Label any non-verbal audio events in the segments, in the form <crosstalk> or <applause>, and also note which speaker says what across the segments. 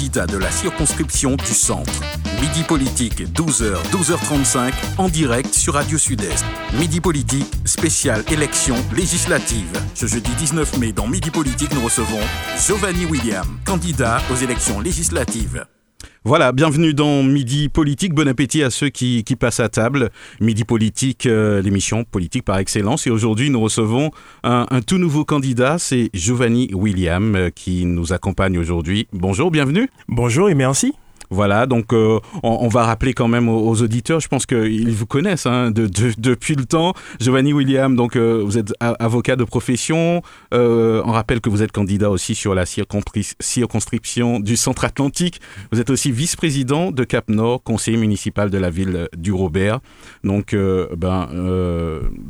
Speaker 1: candidat de la circonscription du centre. Midi Politique, 12h, 12h35, en direct sur Radio Sud-Est. Midi Politique, spéciale élection législative. Ce jeudi 19 mai, dans Midi Politique, nous recevons Giovanni William, candidat aux élections législatives. Voilà, bienvenue dans Midi Politique. Bon appétit à ceux qui, passent à table. Midi Politique, euh, l'émission politique par excellence. Et aujourd'hui, nous recevons un, un, tout nouveau candidat. C'est Giovanni William euh, qui nous accompagne aujourd'hui. Bonjour, bienvenue.
Speaker 2: Bonjour et merci.
Speaker 1: Voilà, donc euh, on, va rappeler quand même aux, auditeurs, je pense qu'ils vous connaissent hein, depuis le temps. Giovanni William, donc euh, vous êtes avocat de profession. Euh, on rappelle que vous êtes candidat aussi sur la circonscription du Centre Atlantique. Vous êtes aussi vice-président de Cap Nord, conseiller municipal de la ville du Robert. Donc, ben,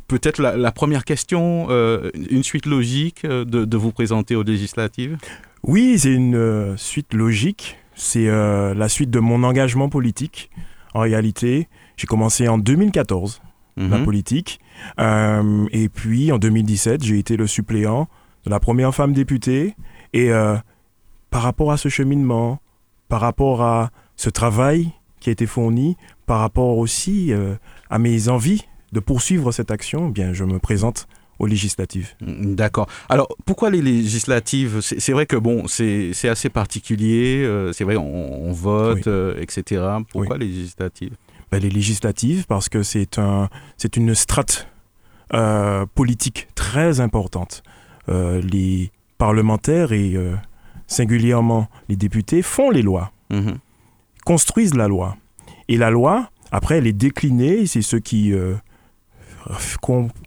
Speaker 1: peut-être la, première question, une suite logique de, de vous présenter aux législatives?
Speaker 2: Oui, c'est une suite logique c'est euh, la suite de mon engagement politique. En réalité, j'ai commencé en 2014 la mhm. politique. Euh, et puis en 2017, j'ai été le suppléant de la première femme députée. Et euh, par rapport à ce cheminement, par rapport à ce travail qui a été fourni, par rapport aussi à mes envies de poursuivre cette action, eh bien, je me présente aux législatives.
Speaker 1: Mm, d'accord. Alors, pourquoi les législatives? C'est vrai que bon, c'est assez particulier, euh, c'est vrai, on, vote, euh, etc. Pourquoi les législatives?
Speaker 2: Ben, Les législatives, parce que c'est un, une strate euh, politique très importante. les parlementaires et singulièrement les députés font les lois, mhm. construisent la loi. Et la loi, après, elle est déclinée, c'est ce qui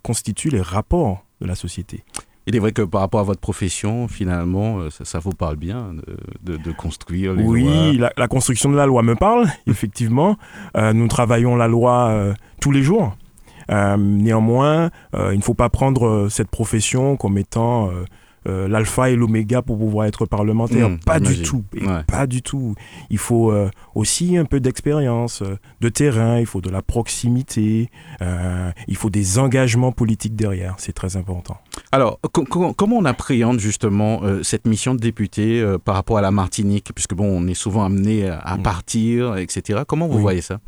Speaker 2: constitue les rapports de la société.
Speaker 1: Il est vrai que par rapport à votre profession, finalement, euh, ça, vous parle bien de, construire les
Speaker 2: oui,
Speaker 1: lois.
Speaker 2: Oui, la, construction de la loi me parle, <laughs> effectivement. Euh, nous travaillons la loi euh, tous les jours. néanmoins, il ne faut pas prendre cette profession comme étant euh, l'alpha et l'oméga pour pouvoir être parlementaire. Hmm, pas du tout. Pas du tout. Il faut euh, aussi un peu d'expérience, euh, de terrain, il faut de la proximité, il faut des engagements politiques derrière. C'est très important.
Speaker 1: Alors, comment on appréhende justement cette mission de député par rapport à la Martinique? Puisque bon, on est souvent amené à hmm. partir, etc. Comment vous voyez ça?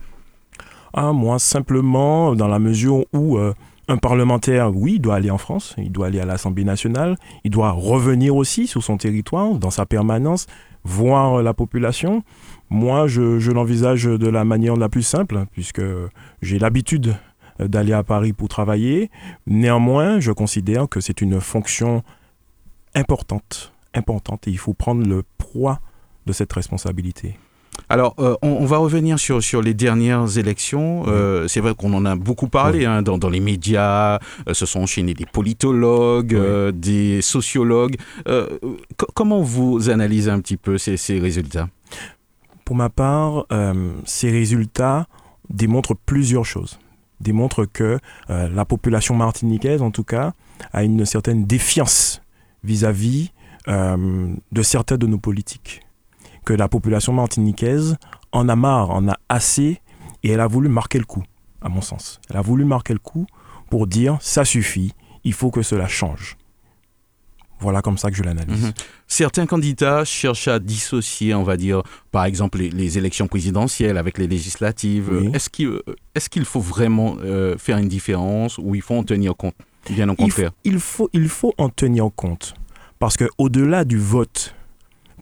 Speaker 2: Ah, Moi, simplement, dans la mesure où un parlementaire, oui, il doit aller en France, il doit aller à l'Assemblée nationale, il doit revenir aussi sur son territoire, dans sa permanence, voir la population. Moi, je, l'envisage de la manière la plus simple, puisque j'ai l'habitude d'aller à Paris pour travailler. Néanmoins, je considère que c'est une fonction importante, importante, et il faut prendre le poids de cette responsabilité.
Speaker 1: Alors, euh, on, va revenir sur, sur les dernières élections. Euh, c'est vrai qu'on en a beaucoup parlé hein, dans, dans, les médias. Euh, se sont enchaînés des politologues, des sociologues. comment vous analysez un petit peu ces, ces résultats?
Speaker 2: Pour ma part, ces résultats démontrent plusieurs choses. Démontrent que la population martiniquaise, en tout cas, a une certaine défiance vis-à-vis -vis, de certains de nos politiques que la population martiniquaise en a marre, en a assez, et elle a voulu marquer le coup, à mon sens. Elle a voulu marquer le coup pour dire ça suffit, il faut que cela change. Voilà comme ça que je l'analyse. Mhm.
Speaker 1: Certains candidats cherchent à dissocier, on va dire, par exemple, les, élections présidentielles avec les législatives. Est-ce qu'il est faut vraiment euh, faire une différence ou il faut en tenir compte? Bien au contraire.
Speaker 2: Il faut, il faut en tenir compte. Parce qu'au-delà du vote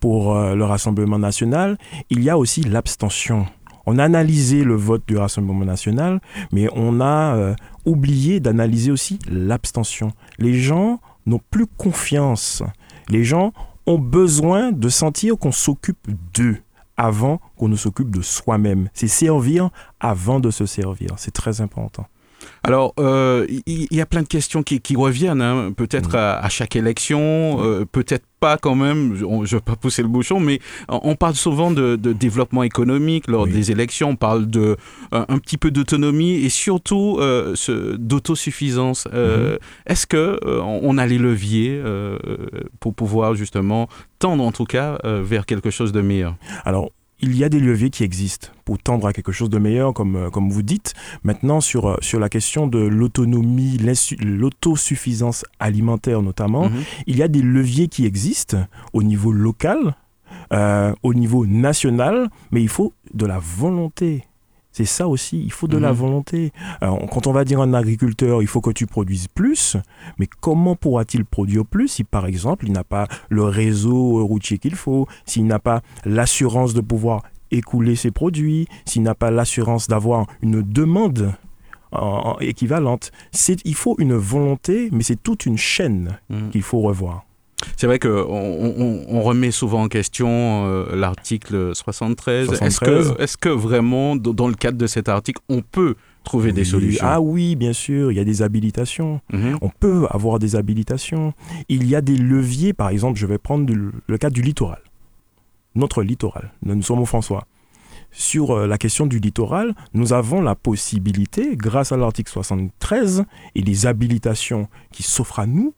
Speaker 2: pour euh, le Rassemblement national, il y a aussi l'abstention. On a analysé le vote du Rassemblement national, mais on a euh, oublié d'analyser aussi l'abstention. Les gens n'ont plus confiance. Les gens ont besoin de sentir qu'on s'occupe d'eux avant qu'on ne s'occupe de soi-même. C'est servir avant de se servir. C'est très important.
Speaker 1: Alors, euh, il y, a plein de questions qui, reviennent, hein. peut-être à, chaque élection, euh, peut-être pas quand même, je ne vais pas pousser le bouchon, mais on parle souvent de, développement économique lors des élections, on parle de un petit peu d'autonomie et surtout euh, d'autosuffisance. Mhm. Est-ce que on a les leviers pour pouvoir justement tendre en tout cas vers quelque chose de meilleur?
Speaker 2: Alors, il y a des leviers qui existent pour tendre à quelque chose de meilleur, comme, euh, comme vous dites. Maintenant, sur, euh, sur la question de l'autonomie, l'autosuffisance alimentaire notamment, mhm. il y a des leviers qui existent au niveau local. euh, au niveau national, mais il faut de la volonté. C'est ça aussi, il faut de la
Speaker 1: Mhm.
Speaker 2: volonté. Alors, quand on va dire à un agriculteur, il faut que tu produises plus, mais comment pourra-t-il produire plus si, par exemple, il n'a pas le réseau routier qu'il faut, s'il n'a pas l'assurance de pouvoir écouler ses produits, s'il n'a pas l'assurance d'avoir une demande en- en- équivalente? Il faut une volonté, mais c'est toute une chaîne
Speaker 1: Mhm.
Speaker 2: qu'il faut revoir.
Speaker 1: C'est vrai qu'on on, on remet souvent en question euh, l'article 73. Est-ce
Speaker 2: 73.
Speaker 1: que, est que vraiment, dans le cadre de cet article, on peut trouver des solutions?
Speaker 2: Ah oui, bien sûr, il y a des habilitations.
Speaker 1: Mhm.
Speaker 2: On peut avoir des habilitations. Il y a des leviers, par exemple, je vais prendre le, le cas du littoral. Notre littoral, nous, nous sommes au François. Sur euh, la question du littoral, nous avons la possibilité, grâce à l'article 73 et les habilitations qui s'offrent à nous,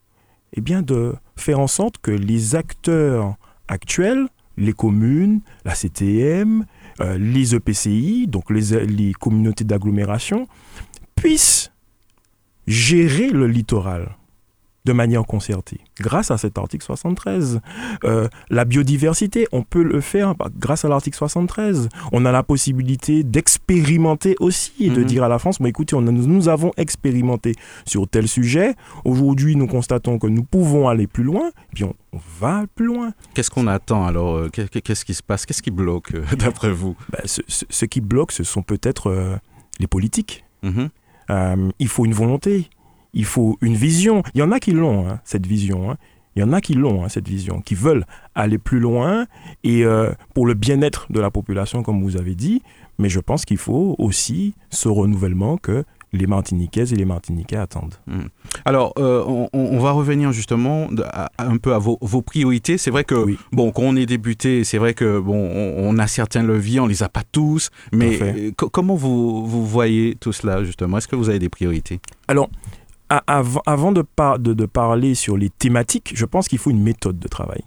Speaker 2: eh bien de faire en sorte que les acteurs actuels, les communes, la CTM, euh, les EPCI, donc les, les communautés d'agglomération, puissent gérer le littoral de manière concertée, grâce à cet article 73. Euh, la biodiversité, on peut le faire bah, grâce à l'article 73. On a la possibilité d'expérimenter aussi et de
Speaker 1: Mhm.
Speaker 2: dire à la France, bah, écoutez, on a- nous avons expérimenté sur tel sujet. Aujourd'hui, nous constatons que nous pouvons aller plus loin, puis on, on va plus loin.
Speaker 1: Qu'est-ce qu'on attend alors euh, qu'est- Qu'est-ce qui se passe? Qu'est-ce qui bloque, euh, <laughs> d'après vous?
Speaker 2: Bah, ce, ce- ce qui bloque, ce sont peut-être euh, les politiques.
Speaker 1: Mhm.
Speaker 2: Il faut une volonté, il faut une vision. Il y en a qui l'ont, hein, cette vision. hein. Il y en a qui l'ont, hein, cette vision, qui veulent aller plus loin et euh, pour le bien-être de la population, comme vous avez dit. Mais je pense qu'il faut aussi ce renouvellement que les Martiniquaises et les Martiniquais attendent.
Speaker 1: Alors, euh, on, va revenir justement de- à- à un peu à vos, vos priorités. C'est vrai que,
Speaker 2: Oui.
Speaker 1: bon, quand on est débuté, c'est vrai que, bon, on, on a certains leviers, on les a pas tous. Mais euh, co- comment vous, vous voyez tout cela, justement? Est-ce que vous avez des priorités?
Speaker 2: Alors, avant, avant de, par- de- de parler sur les thématiques, je pense qu'il faut une méthode de travail.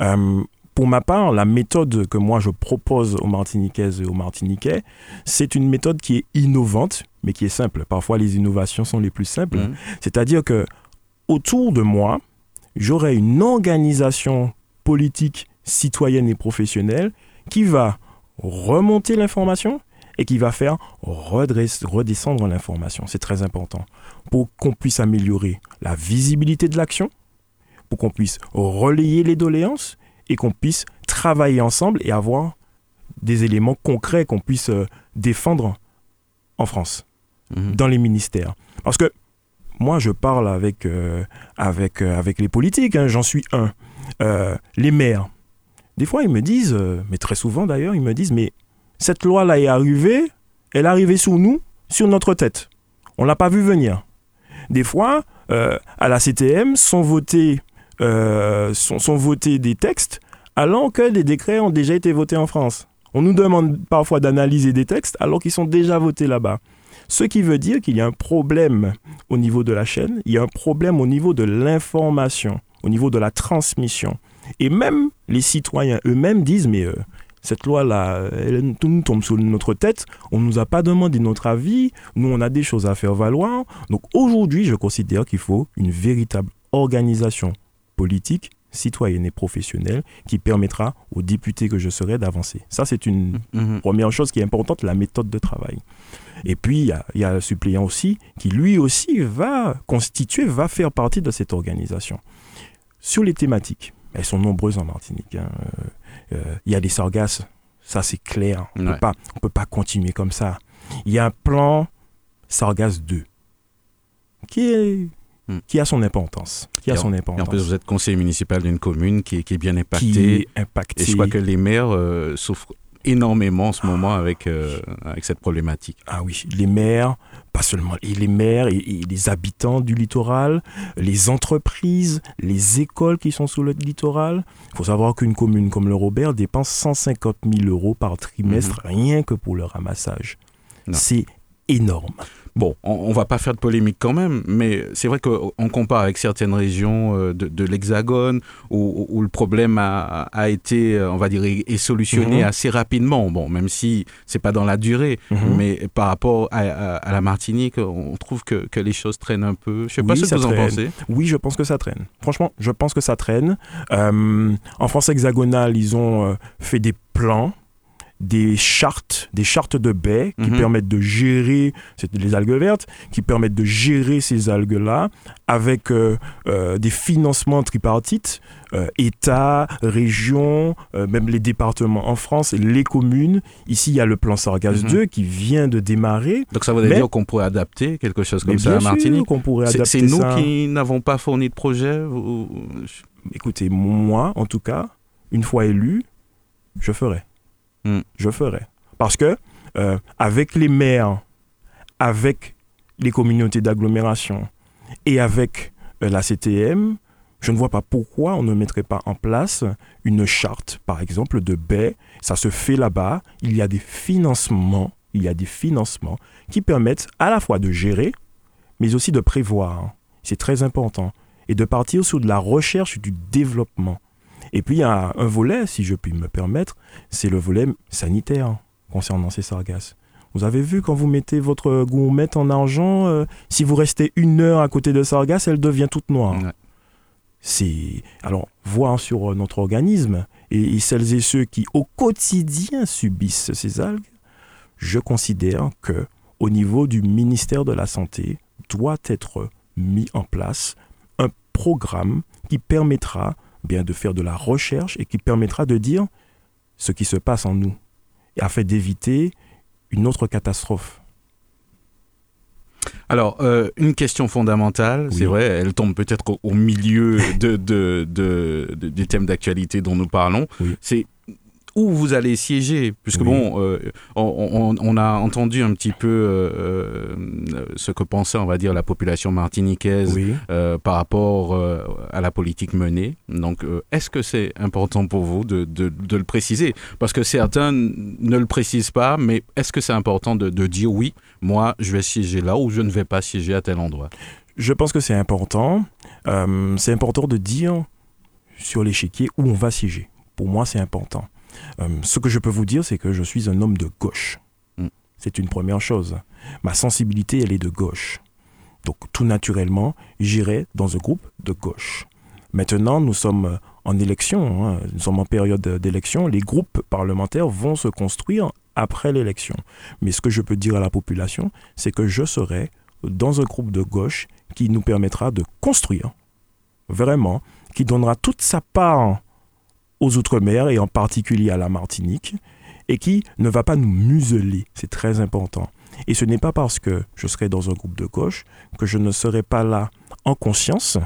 Speaker 2: Euh, pour ma part, la méthode que moi je propose aux Martiniquaises et aux Martiniquais, c'est une méthode qui est innovante, mais qui est simple. Parfois, les innovations sont les plus simples.
Speaker 1: Mhm.
Speaker 2: C'est-à-dire que autour de moi, j'aurai une organisation politique, citoyenne et professionnelle qui va remonter l'information et qui va faire redresse- redescendre l'information. C'est très important pour qu'on puisse améliorer la visibilité de l'action, pour qu'on puisse relayer les doléances et qu'on puisse travailler ensemble et avoir des éléments concrets qu'on puisse euh, défendre en France
Speaker 1: Mhm.
Speaker 2: dans les ministères. Parce que moi, je parle avec, euh, avec, euh, avec les politiques, hein, j'en suis un. Les maires, des fois, ils me disent, mais très souvent d'ailleurs, ils me disent, mais cette loi-là est arrivée, elle est arrivée sous nous, sur notre tête. On ne l'a pas vu venir. Des fois, euh, à la CTM, sont votés, euh, sont, sont votés des textes alors que des décrets ont déjà été votés en France. On nous demande parfois d'analyser des textes alors qu'ils sont déjà votés là-bas. Ce qui veut dire qu'il y a un problème au niveau de la chaîne, il y a un problème au niveau de l'information, au niveau de la transmission. Et même les citoyens eux-mêmes disent, mais euh, cette loi-là, elle tout nous tombe sur notre tête, on ne nous a pas demandé notre avis, nous on a des choses à faire valoir. Donc aujourd'hui, je considère qu'il faut une véritable organisation politique, citoyenne et professionnelle qui permettra aux députés que je serai d'avancer. Ça, c'est une
Speaker 1: Mhm.
Speaker 2: Première chose qui est importante, la méthode de travail. Et puis, il y a, y a le suppléant aussi, qui lui aussi va constituer, va faire partie de cette organisation. Sur les thématiques, elles sont nombreuses en Martinique. hein. Euh, euh, Il y a des sargasses, ça c'est clair. On
Speaker 1: Ouais.
Speaker 2: peut pas, on peut pas continuer comme ça. Il y a un plan Sargasse 2 qui, est,
Speaker 1: Hmm.
Speaker 2: qui a son importance. Qui a
Speaker 1: en-
Speaker 2: son
Speaker 1: Et
Speaker 2: importance.
Speaker 1: en plus, vous êtes conseiller municipal d'une commune qui, est- qui est bien
Speaker 2: qui
Speaker 1: impactée.
Speaker 2: est impacté.
Speaker 1: Et je crois que les maires euh, souffrent énormément en ce moment avec, euh, avec cette problématique.
Speaker 2: Ah oui, les maires, pas seulement et les maires et, et les habitants du littoral, les entreprises, les écoles qui sont sous le littoral. Il faut savoir qu'une commune comme le Robert dépense 150 000 euros par trimestre rien que pour le ramassage. C'est énorme.
Speaker 1: Bon, on, ne va pas faire de polémique quand même, mais c'est vrai qu'on compare avec certaines régions euh, de, l'Hexagone où, le problème a, été, on va dire, est solutionné mhm. assez rapidement. Bon, même si c'est pas dans la durée, mhm. mais par rapport à, la Martinique, on trouve que, les choses traînent un peu. Je sais pas ce que vous en pensez.
Speaker 2: Oui, je pense que ça traîne. Franchement, je pense que ça traîne. Euh, en France hexagonale, ils ont euh, fait des plans des chartes, des chartes de baies qui mhm. permettent de gérer, les algues vertes, qui permettent de gérer ces algues-là avec euh, euh, des financements tripartites, euh, État, région, même les départements en France, les communes. Ici, il y a le plan Sargasses 2 mhm. qui vient de démarrer.
Speaker 1: Donc ça veut dire qu'on pourrait adapter quelque chose comme ça à Martinique
Speaker 2: qu'on pourrait adapter
Speaker 1: C'est nous qui n'avons pas fourni de projet
Speaker 2: Écoutez, moi, en tout cas, une fois élu, je ferai. Hmm. je ferai. Parce que euh, avec les maires, avec les communautés d'agglomération et avec euh, la CTM, je ne vois pas pourquoi on ne mettrait pas en place une charte, par exemple, de baies. Ça se fait là-bas. Il y a des financements, il y a des financements qui permettent à la fois de gérer, mais aussi de prévoir. C'est très important. Et de partir sur de la recherche du développement. Et puis il y a un volet, si je puis me permettre, c'est le volet sanitaire concernant ces sargasses. Vous avez vu quand vous mettez votre gourmette en argent, euh, si vous restez une heure à côté de sargasse, elle devient toute noire. C'est alors voir sur euh, notre organisme et, celles et ceux qui au quotidien subissent ces algues, je considère que au niveau du ministère de la santé doit être mis en place un programme qui permettra bien de faire de la recherche et qui permettra de dire ce qui se passe en nous, afin d'éviter une autre catastrophe.
Speaker 1: Alors, euh, une question fondamentale, c'est vrai, elle tombe peut-être au, milieu de, des thèmes d'actualité dont nous parlons. C'est où vous allez siéger, puisque bon, euh, on, a entendu un petit peu euh, euh, ce que pensait, on va dire, la population martiniquaise par rapport à la politique menée. Donc, est-ce que c'est important pour vous de, de, le préciser? Parce que certains ne le précisent pas, mais est-ce que c'est important de, dire oui, moi, je vais siéger là ou je ne vais pas siéger à tel endroit?
Speaker 2: Je pense que c'est important. c'est important de dire sur l'échiquier où on va siéger. Pour moi, c'est important. Euh, ce que je peux vous dire, c'est que je suis un homme de gauche. Mm. C'est une première chose. Ma sensibilité, elle est de gauche. Donc tout naturellement, j'irai dans un groupe de gauche. Maintenant, nous sommes en élection, hein. nous sommes en période d'élection, les groupes parlementaires vont se construire après l'élection. Mais ce que je peux dire à la population, c'est que je serai dans un groupe de gauche qui nous permettra de construire, vraiment, qui donnera toute sa part aux Outre-mer et en particulier à la Martinique, et qui ne va pas nous museler. C'est très important. Et ce n'est pas parce que je serai dans un groupe de gauche que je ne serai pas là en conscience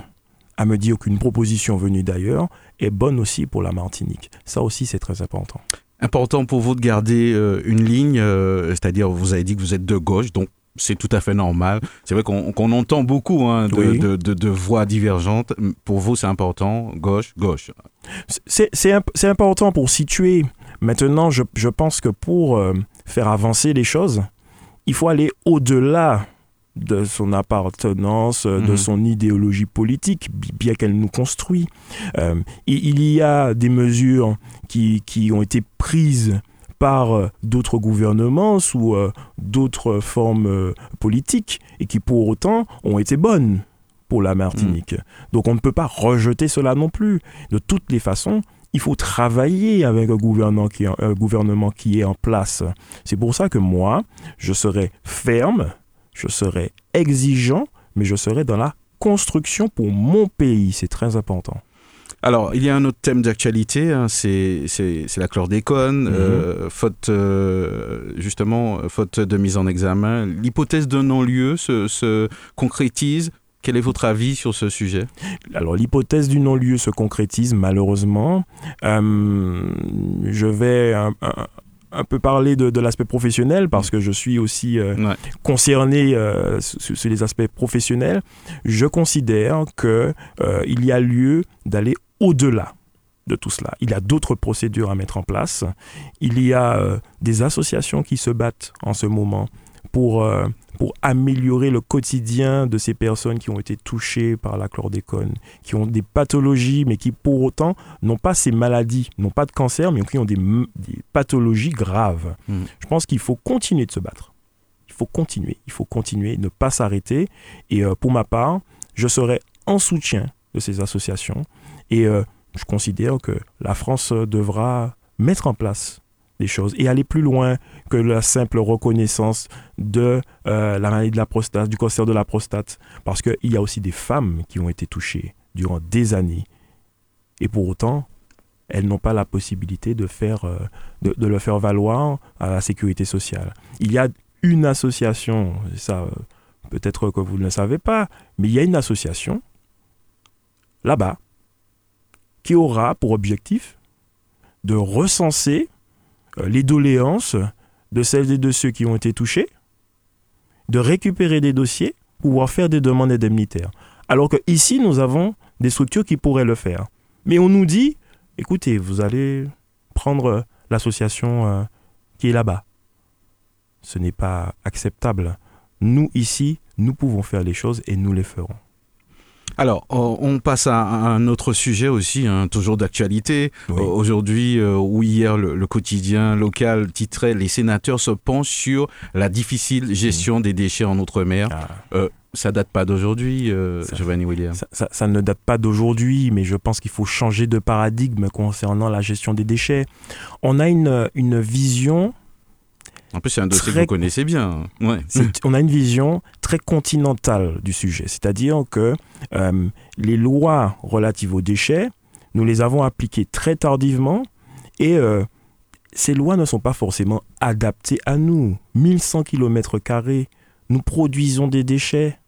Speaker 2: à me dire qu'une proposition venue d'ailleurs est bonne aussi pour la Martinique. Ça aussi, c'est très important.
Speaker 1: Important pour vous de garder euh, une ligne, euh, c'est-à-dire vous avez dit que vous êtes de gauche, donc c'est tout à fait normal. C'est vrai qu'on entend beaucoup hein, de, voix divergentes. Pour vous, c'est important, gauche, gauche.
Speaker 2: C'est important pour situer. Maintenant, je, pense que pour euh, faire avancer les choses, il faut aller au-delà de son appartenance, de mhm. son idéologie politique, bien qu'elle nous construit. Euh, il y a des mesures qui, qui ont été prises par euh, d'autres gouvernements sous euh, d'autres formes euh, politiques et qui pour autant ont été bonnes pour la Martinique. Mm. Donc on ne peut pas rejeter cela non plus. De toutes les façons, il faut travailler avec un gouvernement qui, un gouvernement qui est en place. C'est pour ça que moi, je serai ferme, je serai exigeant, mais je serai dans la construction pour mon pays. C'est très important.
Speaker 1: Alors, il y a un autre thème d'actualité, hein, c'est la chlordécone, mhm. euh, faute, euh, justement, faute de mise en examen. L'hypothèse d'un non-lieu se, concrétise. Quel est votre avis sur ce sujet?
Speaker 2: Alors, l'hypothèse du non-lieu se concrétise malheureusement. Euh, je vais un, peu parler de, l'aspect professionnel parce que je suis aussi concerné sur, sur, les aspects professionnels. Je considère qu'il y a lieu d'aller au-delà de tout cela. Il y a d'autres procédures à mettre en place. Il y a euh, des associations qui se battent en ce moment pour, euh, pour améliorer le quotidien de ces personnes qui ont été touchées par la chlordécone, qui ont des pathologies, mais qui pour autant n'ont pas ces maladies, n'ont pas de cancer, mais qui ont des, pathologies graves. Hmm. Je pense qu'il faut continuer de se battre. Il faut continuer, il faut continuer, ne pas s'arrêter. Et euh, pour ma part, je serai en soutien de ces associations. Et euh, je considère que la France devra mettre en place des choses et aller plus loin que la simple reconnaissance de euh, la maladie de la prostate, du cancer de la prostate, parce qu'il y a aussi des femmes qui ont été touchées durant des années et pour autant elles n'ont pas la possibilité de, faire, euh, de, le faire valoir à la sécurité sociale. Il y a une association, ça euh, peut-être que vous ne le savez pas, mais il y a une association là-bas qui aura pour objectif de recenser euh, les doléances de celles et de ceux qui ont été touchés, de récupérer des dossiers, pouvoir faire des demandes indemnitaires. Alors que ici, nous avons des structures qui pourraient le faire. Mais on nous dit, écoutez, vous allez prendre l'association euh, qui est là-bas. Ce n'est pas acceptable. Nous, ici, nous pouvons faire les choses et nous les ferons.
Speaker 1: Alors, on passe à un autre sujet aussi, hein, toujours d'actualité. Aujourd'hui euh, ou hier, le, quotidien local titrait Les sénateurs se penchent sur la difficile gestion des déchets en Outre-mer. Ah. Euh, ça date pas d'aujourd'hui, euh, Giovanni Williams
Speaker 2: ça, ne date pas d'aujourd'hui, mais je pense qu'il faut changer de paradigme concernant la gestion des déchets. On a une, une vision
Speaker 1: en plus, c'est un dossier que vous connaissez bien. <laughs>
Speaker 2: On a une vision très continentale du sujet, c'est-à-dire que euh, les lois relatives aux déchets, nous les avons appliquées très tardivement et euh, ces lois ne sont pas forcément adaptées à nous. 1100 km, nous produisons des déchets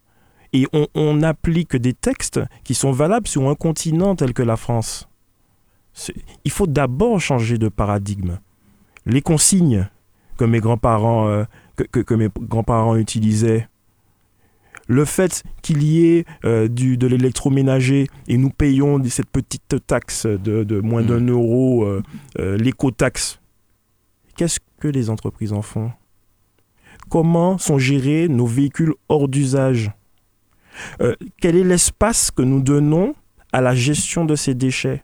Speaker 2: et on, on applique des textes qui sont valables sur un continent tel que la France. Il faut d'abord changer de paradigme. Les consignes que mes grands-parents euh, que, mes grands-parents utilisaient. Le fait qu'il y ait euh, du, de l'électroménager et nous payons cette petite taxe de, moins d'un mm. euro, euh, l'éco-taxe, qu'est-ce que les entreprises en font? Comment sont gérés nos véhicules hors d'usage? Quel est l'espace que nous donnons à la gestion de ces déchets?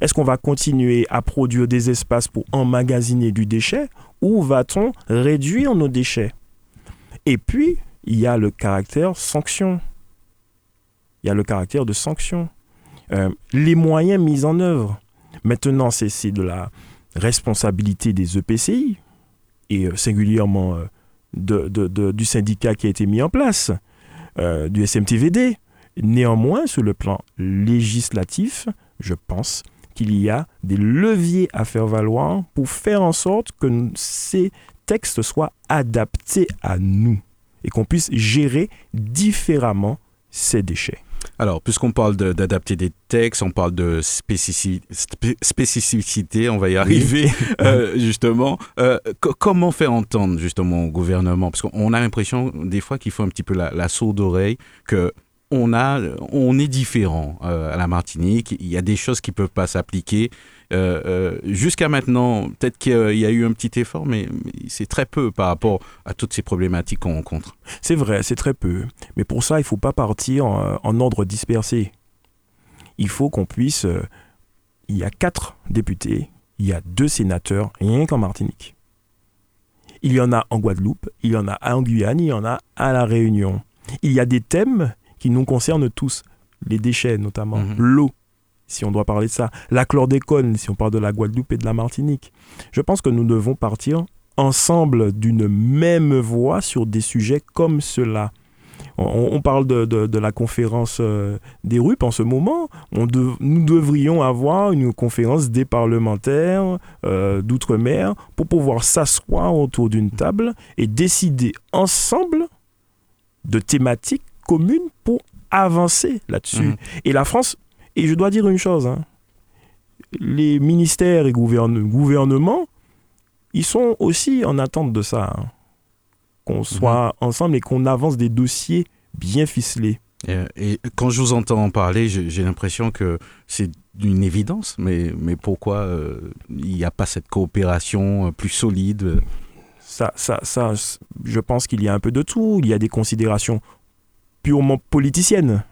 Speaker 2: Est-ce qu'on va continuer à produire des espaces pour emmagasiner du déchet où va-t-on réduire nos déchets? Et puis, il y a le caractère sanction. Il y a le caractère de sanction. Euh, les moyens mis en œuvre. Maintenant, c'est de la responsabilité des EPCI et euh, singulièrement euh, du syndicat qui a été mis en place, du SMTVD. Néanmoins, sur le plan législatif, je pense qu'il y a des leviers à faire valoir pour faire en sorte que ces textes soient adaptés à nous et qu'on puisse gérer différemment ces déchets.
Speaker 1: Alors, puisqu'on parle d'adapter des textes, on parle de spécificité, on va y arriver <laughs> euh, justement. Euh, comment faire entendre justement au gouvernement? Parce qu'on a l'impression des fois qu'il faut un petit peu la, la sourde oreille, que on, a, on est différent euh, à la Martinique. Il y a des choses qui ne peuvent pas s'appliquer. Euh, euh, jusqu'à maintenant, peut-être qu'il y a eu un petit effort, mais, c'est très peu par rapport à toutes ces problématiques qu'on rencontre.
Speaker 2: C'est vrai, c'est très peu. Mais pour ça, il ne faut pas partir en, ordre dispersé. Il faut qu'on puisse... il y a quatre députés, il y a deux sénateurs, rien qu'en Martinique. Il y en a en Guadeloupe, il y en a en Guyane, il y en a à La Réunion. Il y a des thèmes qui nous concerne tous, les déchets notamment, mhm. l'eau, si on doit parler de ça, la chlordécone, si on parle de la Guadeloupe et de la Martinique. Je pense que nous devons partir ensemble d'une même voie sur des sujets comme cela. On, parle de, la conférence euh, des RUP en ce moment. On nous devrions avoir une conférence des parlementaires euh, d'outre-mer pour pouvoir s'asseoir autour d'une table et décider ensemble de thématiques commune pour avancer là-dessus. Mhm. Et la France, et je dois dire une chose, hein, les ministères et gouvernements, ils sont aussi en attente de ça. Hein. qu'on mhm. soit ensemble et qu'on avance des dossiers bien ficelés.
Speaker 1: Et, quand je vous entends parler, j'ai l'impression que c'est une évidence, mais, mais pourquoi euh, il n'y a pas cette coopération euh, plus solide?
Speaker 2: Ça, ça, ça, je pense qu'il y a un peu de tout. Il y a des considérations purement politiciennes.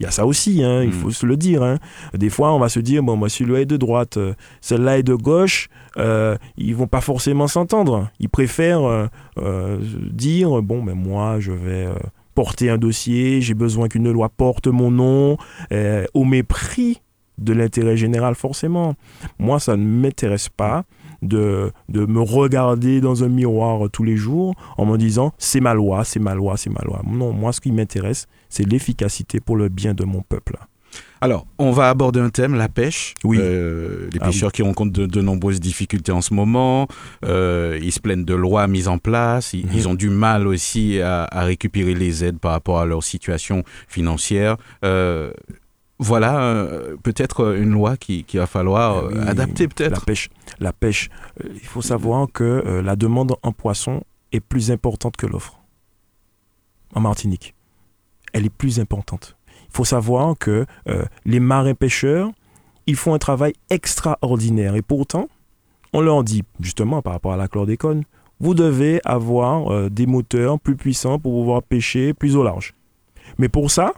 Speaker 2: Il y a ça aussi, hein, il hmm. faut se le dire. Hein. Des fois, on va se dire, bon, moi, celui-là est de droite, euh, celle-là est de gauche, euh, ils vont pas forcément s'entendre. Ils préfèrent euh, euh, dire, bon, ben moi, je vais porter un dossier, j'ai besoin qu'une loi porte mon nom, au mépris de l'intérêt général, forcément. Moi, ça ne m'intéresse pas de, de me regarder dans un miroir tous les jours en me disant c'est ma loi, c'est ma loi, c'est ma loi. Non, moi ce qui m'intéresse, c'est l'efficacité pour le bien de mon peuple.
Speaker 1: Alors, on va aborder un thème, la pêche. Oui. Euh, les ah pêcheurs qui rencontrent de, nombreuses difficultés en ce moment. Euh, ils se plaignent de lois mises en place. Ils, mhm. ont du mal aussi à, récupérer les aides par rapport à leur situation financière. Euh, voilà euh, peut-être euh, une loi qui, va falloir eh euh, adapter peut-être.
Speaker 2: La pêche, la pêche. il faut savoir que la demande en poisson est plus importante que l'offre. En Martinique, elle est plus importante. Il faut savoir que les marins pêcheurs, ils font un travail extraordinaire et pourtant, on leur dit justement par rapport à la chlordécone, vous devez avoir des moteurs plus puissants pour pouvoir pêcher plus au large. Mais pour ça,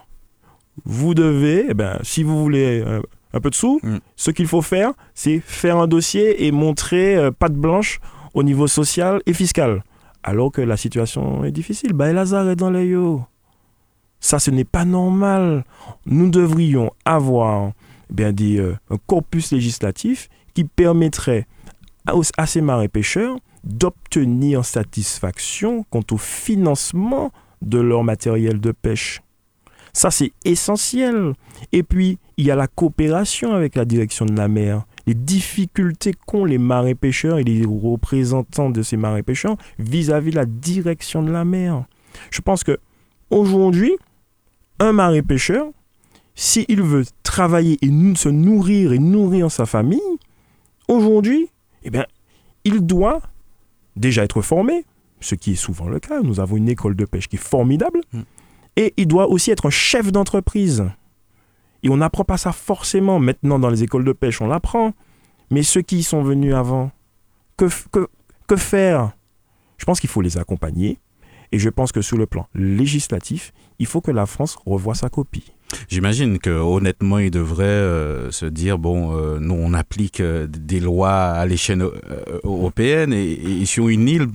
Speaker 2: vous devez, eh ben, si vous voulez euh, un peu de sous, mm. ce qu'il faut faire, c'est faire un dossier et montrer euh, patte blanche au niveau social et fiscal. Alors que la situation est difficile. Bah, Lazare est dans les yo. Ça, ce n'est pas normal. Nous devrions avoir eh bien, dit, euh, un corpus législatif qui permettrait à, à ces marins pêcheurs d'obtenir satisfaction quant au financement de leur matériel de pêche. Ça, c'est essentiel. Et puis, il y a la coopération avec la direction de la mer. Les difficultés qu'ont les marins pêcheurs et les représentants de ces marins pêcheurs vis-à-vis de la direction de la mer. Je pense que aujourd'hui, un marin pêcheur, s'il veut travailler et se nourrir et nourrir sa famille, aujourd'hui, eh bien, il doit déjà être formé, ce qui est souvent le cas. Nous avons une école de pêche qui est formidable. Et il doit aussi être un chef d'entreprise. Et on n'apprend pas ça forcément. Maintenant, dans les écoles de pêche, on l'apprend. Mais ceux qui y sont venus avant, que, que, que faire? Je pense qu'il faut les accompagner. Et je pense que sur le plan législatif, il faut que la France revoie sa copie.
Speaker 1: J'imagine que honnêtement, il devrait euh, se dire bon, euh, nous on applique euh, des lois à l'échelle européenne et, et, sur une île,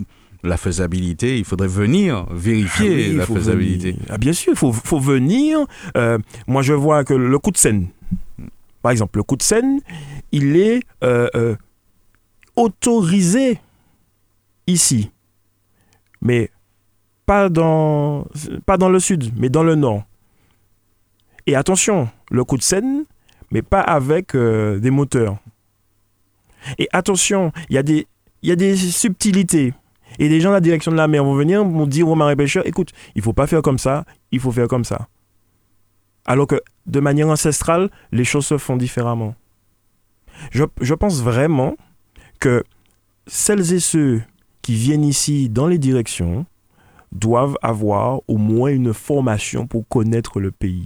Speaker 1: la faisabilité, il faudrait venir vérifier ah la faisabilité.
Speaker 2: Ah, bien sûr, il faut, faut venir. Euh, moi, je vois que le coup de scène, par exemple, le coup de scène, il est euh, euh, autorisé ici, mais pas dans, pas dans le sud, mais dans le nord. Et attention, le coup de scène, mais pas avec des moteurs. Et attention, il y, y a des subtilités. Et des gens de la direction de la mer vont venir vont dire aux marins pêcheurs écoute, il faut pas faire comme ça, il faut faire comme ça. Alors que de manière ancestrale, les choses se font différemment. Je, je pense vraiment que celles et ceux qui viennent ici dans les directions doivent avoir au moins une formation pour connaître le pays.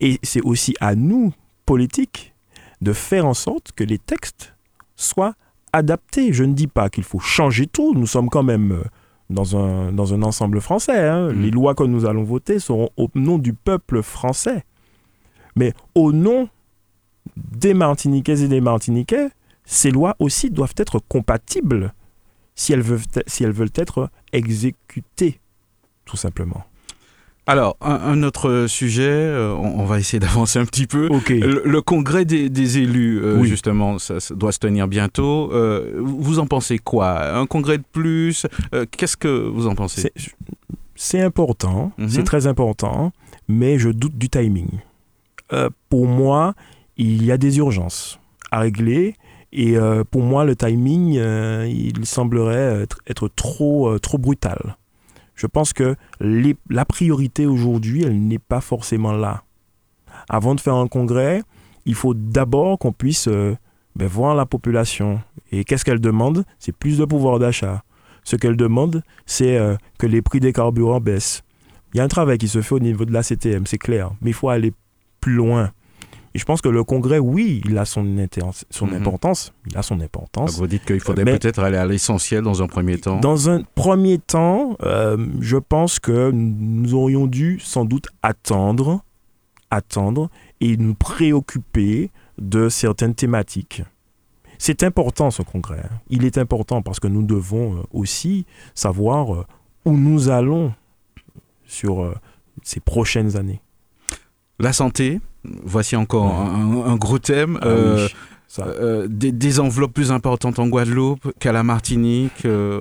Speaker 2: Et c'est aussi à nous, politiques, de faire en sorte que les textes soient adapter. Je ne dis pas qu'il faut changer tout. Nous sommes quand même euh, dans un, dans un ensemble français. Hein. Mm. Les lois que nous allons voter seront au nom du peuple français. Mais au nom des Martiniquais et des Martiniquais, ces lois aussi doivent être compatibles si elles veulent, si elles veulent être exécutées, tout simplement.
Speaker 1: Alors, un, autre sujet, euh, on, va essayer <laughs> d'avancer un petit peu. Le, congrès des, élus, euh, justement, ça, doit se tenir bientôt. Euh, vous en pensez quoi? Un congrès de plus? Qu'est-ce que vous en pensez?
Speaker 2: C'est important, mhm. c'est très important, mais je doute du timing. pour moi, il y a des urgences à régler. Et pour moi, le timing, il semblerait être, être trop, trop brutal je pense que la priorité aujourd'hui, elle n'est pas forcément là. Avant de faire un congrès, il faut d'abord qu'on puisse euh, ben, voir la population. Et qu'est-ce qu'elle demande? C'est plus de pouvoir d'achat. Ce qu'elle demande, c'est euh, que les prix des carburants baissent. Il y a un travail qui se fait au niveau de la CTM, c'est clair, mais il faut aller plus loin. Et je pense que le Congrès, oui, il a son, son mhm. importance. Il a son importance.
Speaker 1: vous dites qu'il faudrait peut-être aller à l'essentiel dans un premier temps.
Speaker 2: Dans un premier temps, euh, je pense que nous aurions dû sans doute attendre, attendre et nous préoccuper de certaines thématiques. C'est important ce congrès. Hein. Il est important parce que nous devons euh, aussi savoir euh, où nous allons sur ces prochaines années.
Speaker 1: La santé, voici encore un, gros thème. Ah euh, euh, des, enveloppes plus importantes en Guadeloupe qu'à la Martinique. Euh,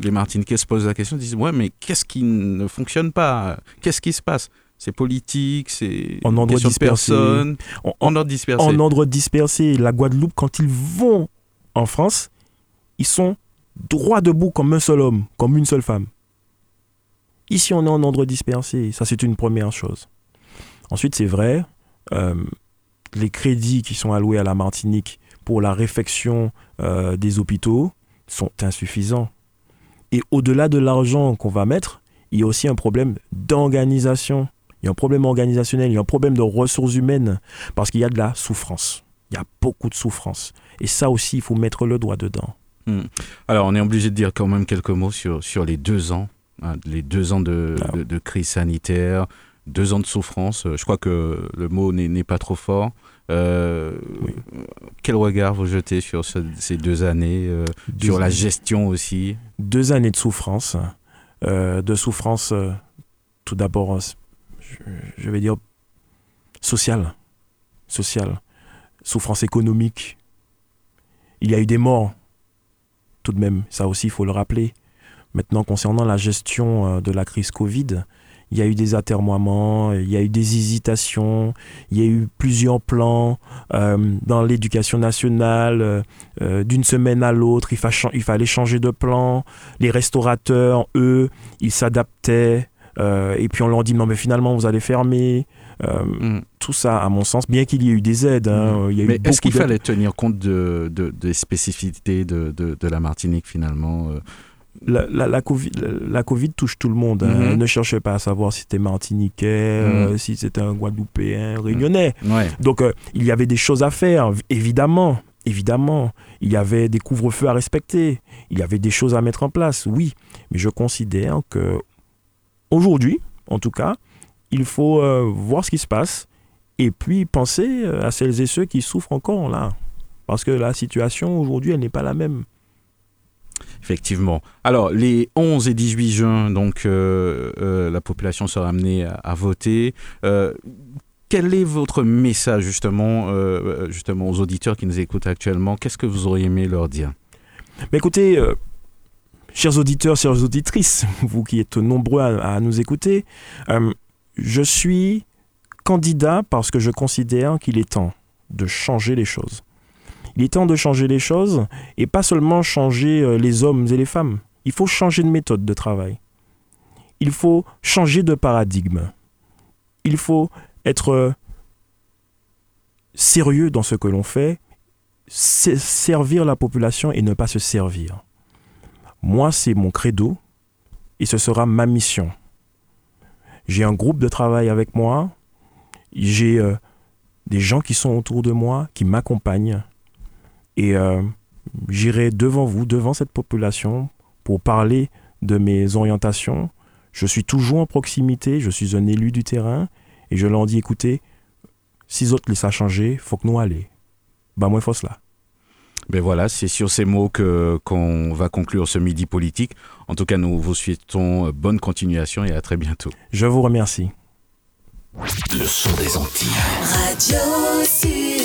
Speaker 1: les Martiniquais se posent la question, disent ouais, mais qu'est-ce qui ne fonctionne pas? Qu'est-ce qui se passe? C'est politique, c'est
Speaker 2: en ordre dispersé.
Speaker 1: En, en, ordre dispersé.
Speaker 2: En ordre dispersé. La Guadeloupe, quand ils vont en France, ils sont droit debout comme un seul homme, comme une seule femme. Ici, on est en ordre dispersé. Ça, c'est une première chose. Ensuite, c'est vrai, euh, les crédits qui sont alloués à la Martinique pour la réfection euh, des hôpitaux sont insuffisants. Et au-delà de l'argent qu'on va mettre, il y a aussi un problème d'organisation. Il y a un problème organisationnel, il y a un problème de ressources humaines, parce qu'il y a de la souffrance. Il y a beaucoup de souffrance. Et ça aussi, il faut mettre le doigt dedans.
Speaker 1: Hmm. Alors, on est obligé de dire quand même quelques mots sur, sur les deux ans, hein, les deux ans de, ah de crise sanitaire, deux ans de souffrance. Euh, je crois que le mot n'est pas trop fort. Euh, quel regard vous jetez sur ces deux années, euh, sur la gestion aussi?
Speaker 2: Deux années de souffrance. de souffrance, tout d'abord, je, vais dire, sociale. Sociale. Souffrance économique. Il y a eu des morts, tout de même. Ça aussi, il faut le rappeler. Maintenant, concernant la gestion de la crise Covid, il y a eu des atermoiements, il y a eu des hésitations, il y a eu plusieurs plans euh, dans l'éducation nationale. Euh, euh, d'une semaine à l'autre, il, il, fallait changer de plan. Les restaurateurs, eux, ils s'adaptaient. et puis on leur dit non mais finalement vous allez fermer. Mm. Tout ça, à mon sens, bien qu'il y ait eu des aides. Hein,
Speaker 1: mm. mais est-ce qu'il fallait tenir compte de, des spécificités de, de, la Martinique finalement
Speaker 2: la, la, COVID, la, COVID, touche tout le monde. Hein. Mhm. Ne cherchez pas à savoir si c'était martiniquais, euh, mhm. si c'était un Guadeloupéen, réunionnais. Donc, euh, il y avait des choses à faire, évidemment. Évidemment, il y avait des couvre-feux à respecter, il y avait des choses à mettre en place, oui. Mais je considère que aujourd'hui, en tout cas, il faut euh, voir ce qui se passe et puis penser à celles et ceux qui souffrent encore là. Parce que la situation aujourd'hui, elle n'est pas la même.
Speaker 1: Effectivement. Alors, les 11 et 18 juin, donc, euh, euh, la population sera amenée à, voter. Euh, quel est votre message, justement, justement, aux auditeurs qui nous écoutent actuellement? Qu'est-ce que vous auriez aimé leur dire?
Speaker 2: Mais Écoutez, chers auditeurs, chères auditrices, <laughs> vous qui êtes nombreux à nous écouter, je suis candidat parce que je considère qu'il est temps de changer les choses. Il est temps de changer les choses et pas seulement changer euh, les hommes et les femmes. Il faut changer de méthode de travail. Il faut changer de paradigme. Il faut être euh, sérieux dans ce que l'on fait, servir la population et ne pas se servir. Moi, c'est mon credo et ce sera ma mission. J'ai un groupe de travail avec moi, j'ai euh, des gens qui sont autour de moi, qui m'accompagnent, et euh, j'irai devant vous, devant cette population, pour parler de mes orientations. Je suis toujours en proximité, je suis un élu du terrain, et je leur dis, écoutez, si autres laissent à changer, faut que nous aller. Bah moi, il faut cela.
Speaker 1: Ben voilà, c'est sur ces mots que qu'on va conclure ce midi politique. En tout cas, nous vous souhaitons bonne continuation et à très bientôt.
Speaker 2: Je vous remercie.
Speaker 3: Le son des Antilles. Radio